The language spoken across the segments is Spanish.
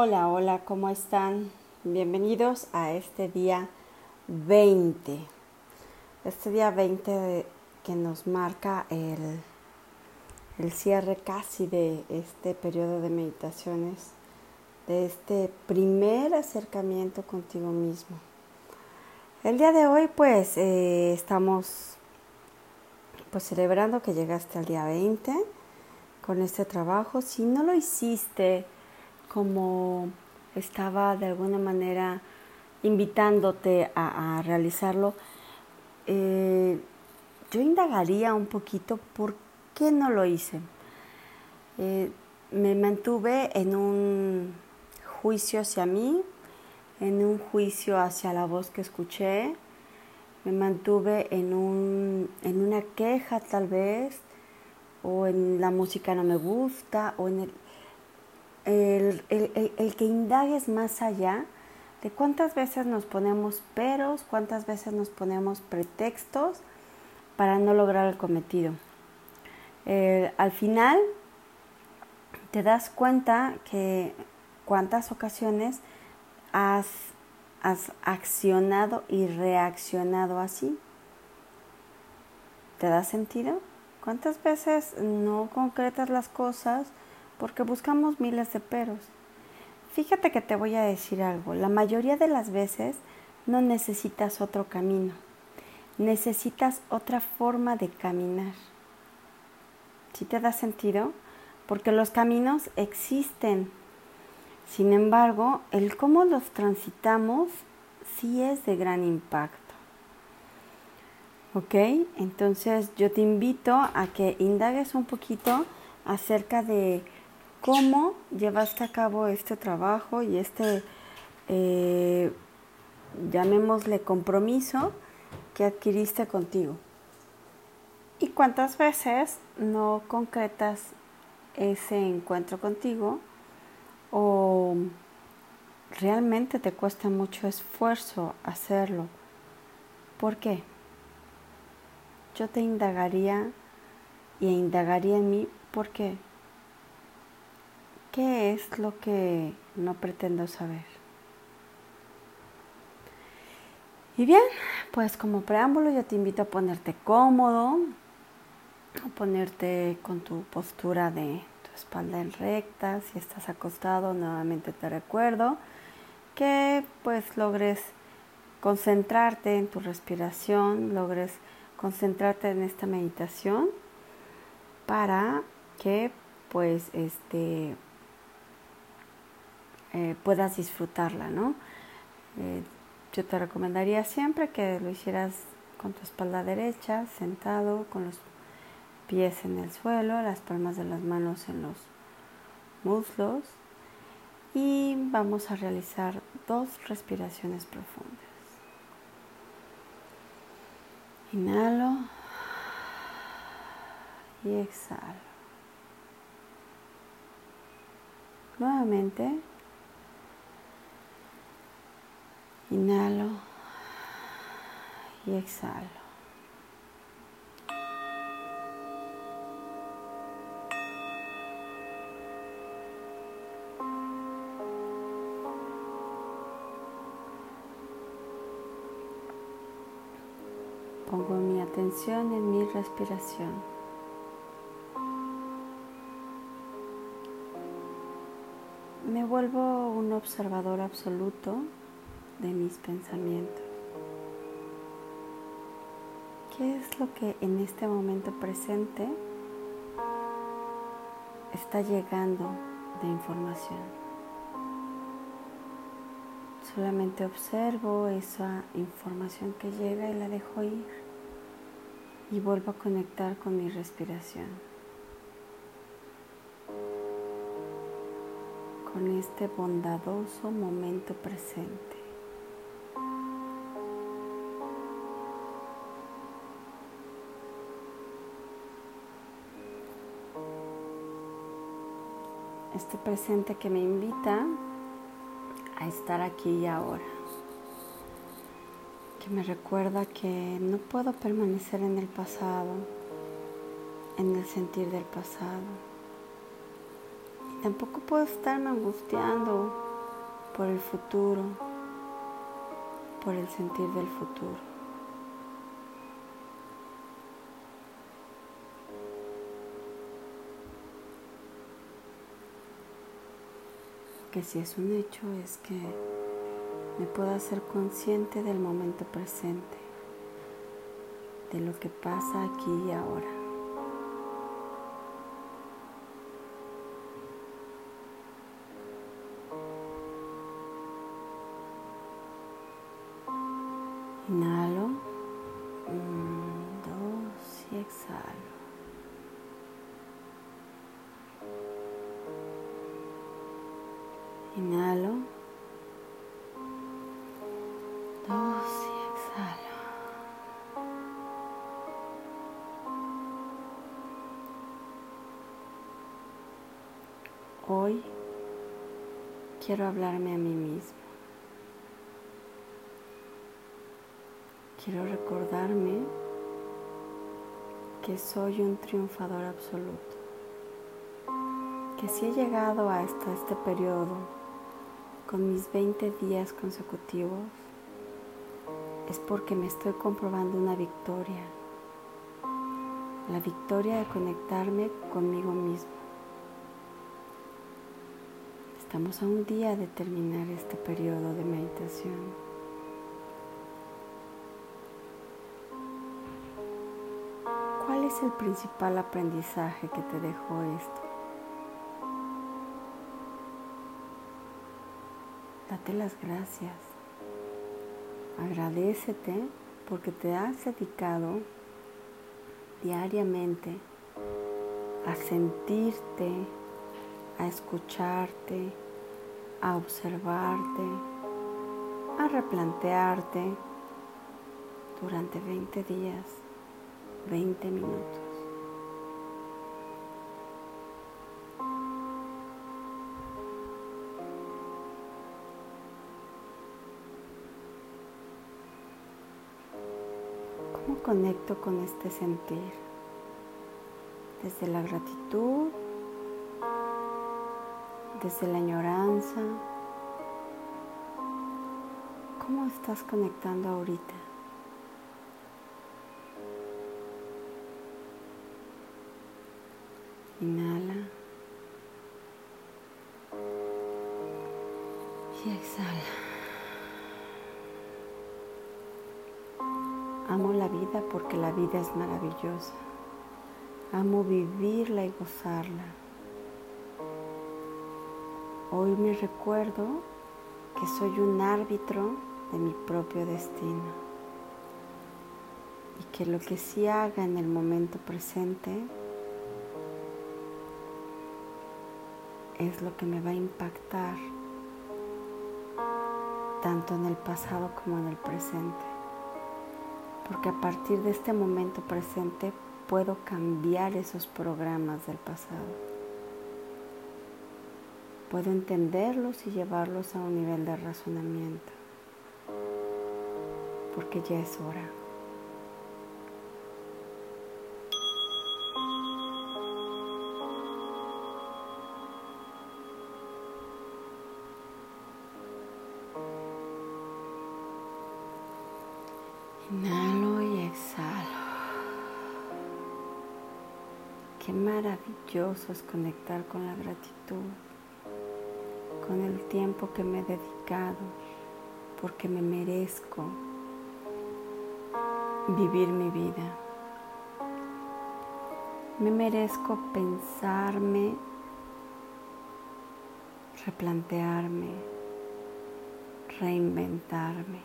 Hola, hola, ¿cómo están? Bienvenidos a este día 20. Este día 20 que nos marca el, el cierre casi de este periodo de meditaciones, de este primer acercamiento contigo mismo. El día de hoy pues eh, estamos pues celebrando que llegaste al día 20 con este trabajo. Si no lo hiciste como estaba de alguna manera invitándote a, realizarlo, eh, yo indagaría un poquito por qué no lo hice. Eh, me mantuve en un juicio hacia mí, en un juicio hacia la voz que escuché, me mantuve en, un, en una queja tal vez, o en la música no me gusta, o en el, el, el, que indagues más allá de cuántas veces nos ponemos peros, cuántas veces nos ponemos pretextos para no lograr el cometido. Al final te das cuenta que cuántas ocasiones has has accionado y reaccionado así. ¿Te da sentido? ¿Cuántas veces no concretas las cosas porque buscamos miles de peros? Fíjate que te voy a decir algo. La mayoría de las veces no necesitas otro camino. Necesitas otra forma de caminar. ¿Sí te da sentido? Porque los caminos existen, sin embargo, el cómo los transitamos sí es de gran impacto. ¿Ok? Entonces yo te invito a que indagues un poquito acerca de cómo llevaste a cabo este trabajo y este, eh, llamémosle compromiso que adquiriste contigo. ¿Y cuántas veces no concretas ese encuentro contigo o realmente te cuesta mucho esfuerzo hacerlo. ¿Por qué? Yo te indagaría y indagaría en mí por qué. ¿Qué es lo que no pretendo saber? Y bien, pues como preámbulo yo te invito a ponerte cómodo, a ponerte con tu postura de espalda en recta, si estás acostado, nuevamente te recuerdo que pues logres concentrarte en tu respiración, logres concentrarte en esta meditación para que pues este eh, puedas disfrutarla, ¿no? Eh, yo te recomendaría siempre que lo hicieras con tu espalda derecha, sentado, con los pies en el suelo, las palmas de las manos en los muslos y vamos a realizar dos respiraciones profundas. Inhalo y exhalo. Nuevamente, inhalo y exhalo. Pongo mi atención en mi respiración. Me vuelvo un observador absoluto de mis pensamientos. ¿Qué es lo que en este momento presente está llegando de información? Solamente observo esa información que llega y la dejo ir y vuelvo a conectar con mi respiración. Con este bondadoso momento presente. Este presente que me invita a estar aquí y ahora. Que me recuerda que no puedo permanecer en el pasado, en el sentir del pasado. Y tampoco puedo estarme angustiando por el futuro, por el sentir del futuro. Que si es un hecho es que me puedo hacer consciente del momento presente, de lo que pasa aquí y ahora. Hoy quiero hablarme a mí mismo. quiero recordarme que soy un triunfador absoluto, que si he llegado hasta este periodo con mis 20 días consecutivos, es porque me estoy comprobando una victoria, la victoria de conectarme conmigo mismo. Estamos a un día de terminar este periodo de meditación. ¿Cuál es el principal aprendizaje que te dejó esto? Date las gracias. Agradecete porque te has dedicado diariamente a sentirte, a escucharte, a observarte, a replantearte durante 20 días. 20 minutos. ¿Cómo conecto con este sentir? Desde la gratitud, desde la añoranza. ¿Cómo estás conectando ahorita? Inhala. Y exhala. Amo la vida porque la vida es maravillosa. Amo vivirla y gozarla. Hoy me recuerdo que soy un árbitro de mi propio destino y que lo que sí haga en el momento presente es lo que me va a impactar tanto en el pasado como en el presente. Porque a partir de este momento presente puedo cambiar esos programas del pasado. Puedo entenderlos y llevarlos a un nivel de razonamiento. Porque ya es hora. Inhalo y exhalo. Qué maravilloso es conectar con la gratitud, con el tiempo que me he dedicado, porque me merezco vivir mi vida. Me merezco pensarme, replantearme, reinventarme.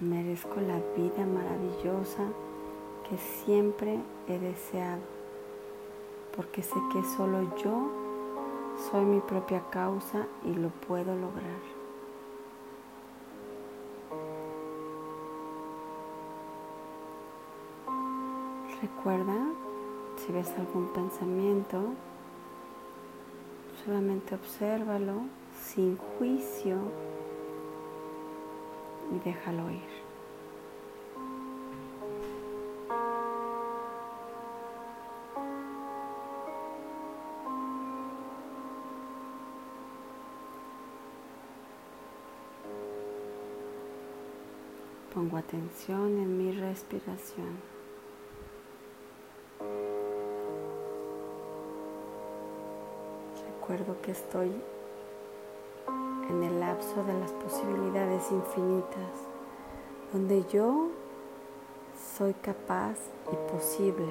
Merezco la vida maravillosa que siempre he deseado, porque sé que solo yo soy mi propia causa y lo puedo lograr. Recuerda, si ves algún pensamiento, solamente obsérvalo sin juicio y déjalo ir. Atención en mi respiración. Recuerdo que estoy en el lapso de las posibilidades infinitas, donde yo soy capaz y posible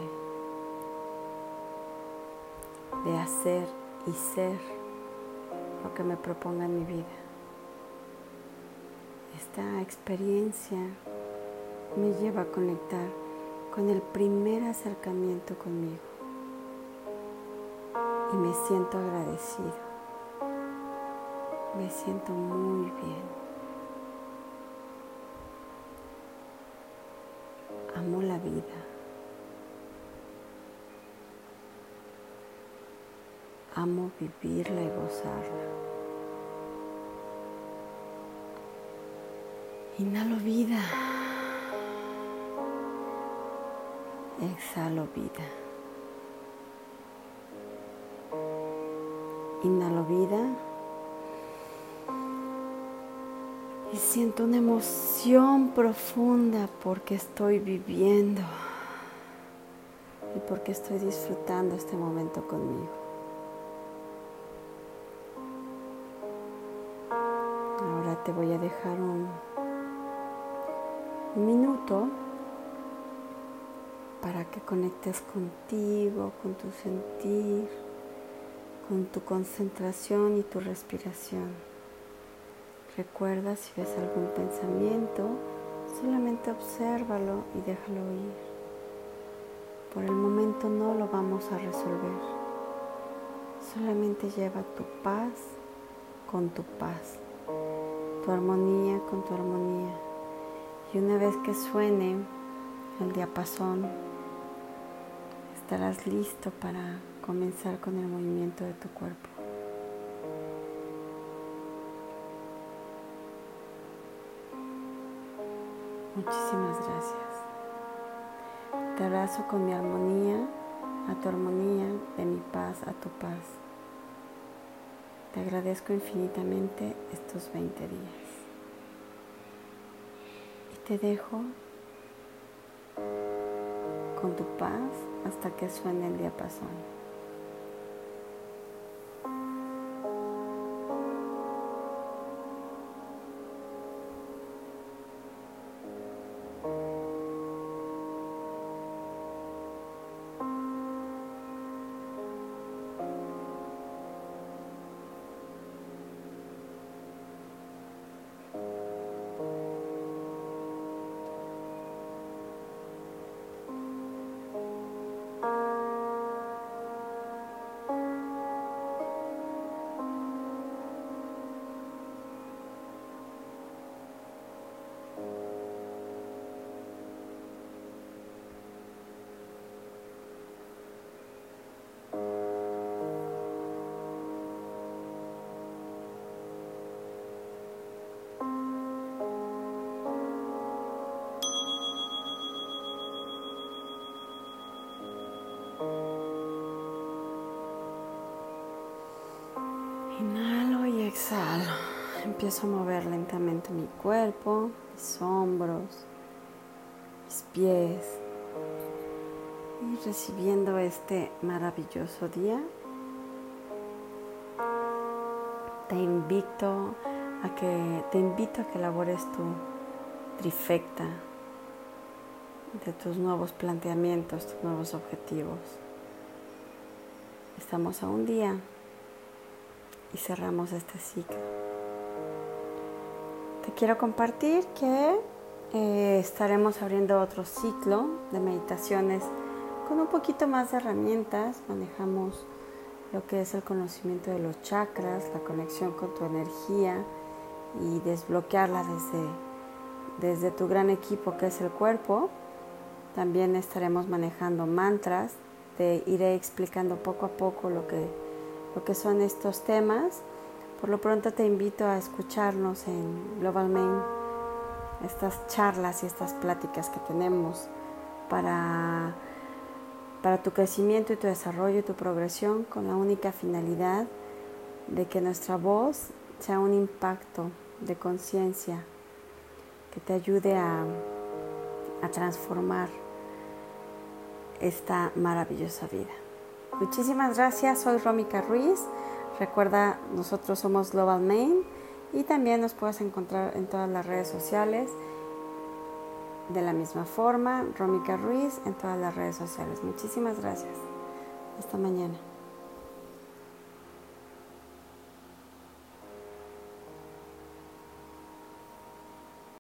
de hacer y ser lo que me proponga mi vida. Esta experiencia me lleva a conectar con el primer acercamiento conmigo y me siento agradecido. Me siento muy bien. Amo la vida. Amo vivirla y gozarla. Inhalo vida. Exhalo vida. Inhalo vida. Y siento una emoción profunda porque estoy viviendo y porque estoy disfrutando este momento conmigo. Ahora te voy a dejar un minuto para que conectes contigo, con tu sentir, con tu concentración y tu respiración. Recuerda si ves algún pensamiento, solamente obsérvalo y déjalo ir. Por el momento no lo vamos a resolver. Solamente lleva tu paz con tu paz, tu armonía con tu armonía y una vez que suene el diapasón, estarás listo para comenzar con el movimiento de tu cuerpo. Muchísimas gracias. Te abrazo con mi armonía a tu armonía, de mi paz a tu paz. Te agradezco infinitamente estos 20 días te dejo con tu paz hasta que suene el diapasón. Inhalo y exhalo. Empiezo a mover lentamente mi cuerpo, mis hombros, mis pies. Y recibiendo este maravilloso día, te invito a que te invito a que elabores tu trifecta de tus nuevos planteamientos, tus nuevos objetivos. Estamos a un día y cerramos este ciclo. Te quiero compartir que eh, estaremos abriendo otro ciclo de meditaciones con un poquito más de herramientas. Manejamos lo que es el conocimiento de los chakras, la conexión con tu energía y desbloquearla desde, desde tu gran equipo que es el cuerpo. También estaremos manejando mantras. Te iré explicando poco a poco lo que lo que son estos temas. Por lo pronto te invito a escucharnos en Global Main, estas charlas y estas pláticas que tenemos para, para tu crecimiento y tu desarrollo y tu progresión con la única finalidad de que nuestra voz sea un impacto de conciencia, que te ayude a, a transformar esta maravillosa vida. Muchísimas gracias, soy Rómica Ruiz. Recuerda, nosotros somos Global Main y también nos puedes encontrar en todas las redes sociales de la misma forma, Rómica Ruiz en todas las redes sociales. Muchísimas gracias. Hasta mañana.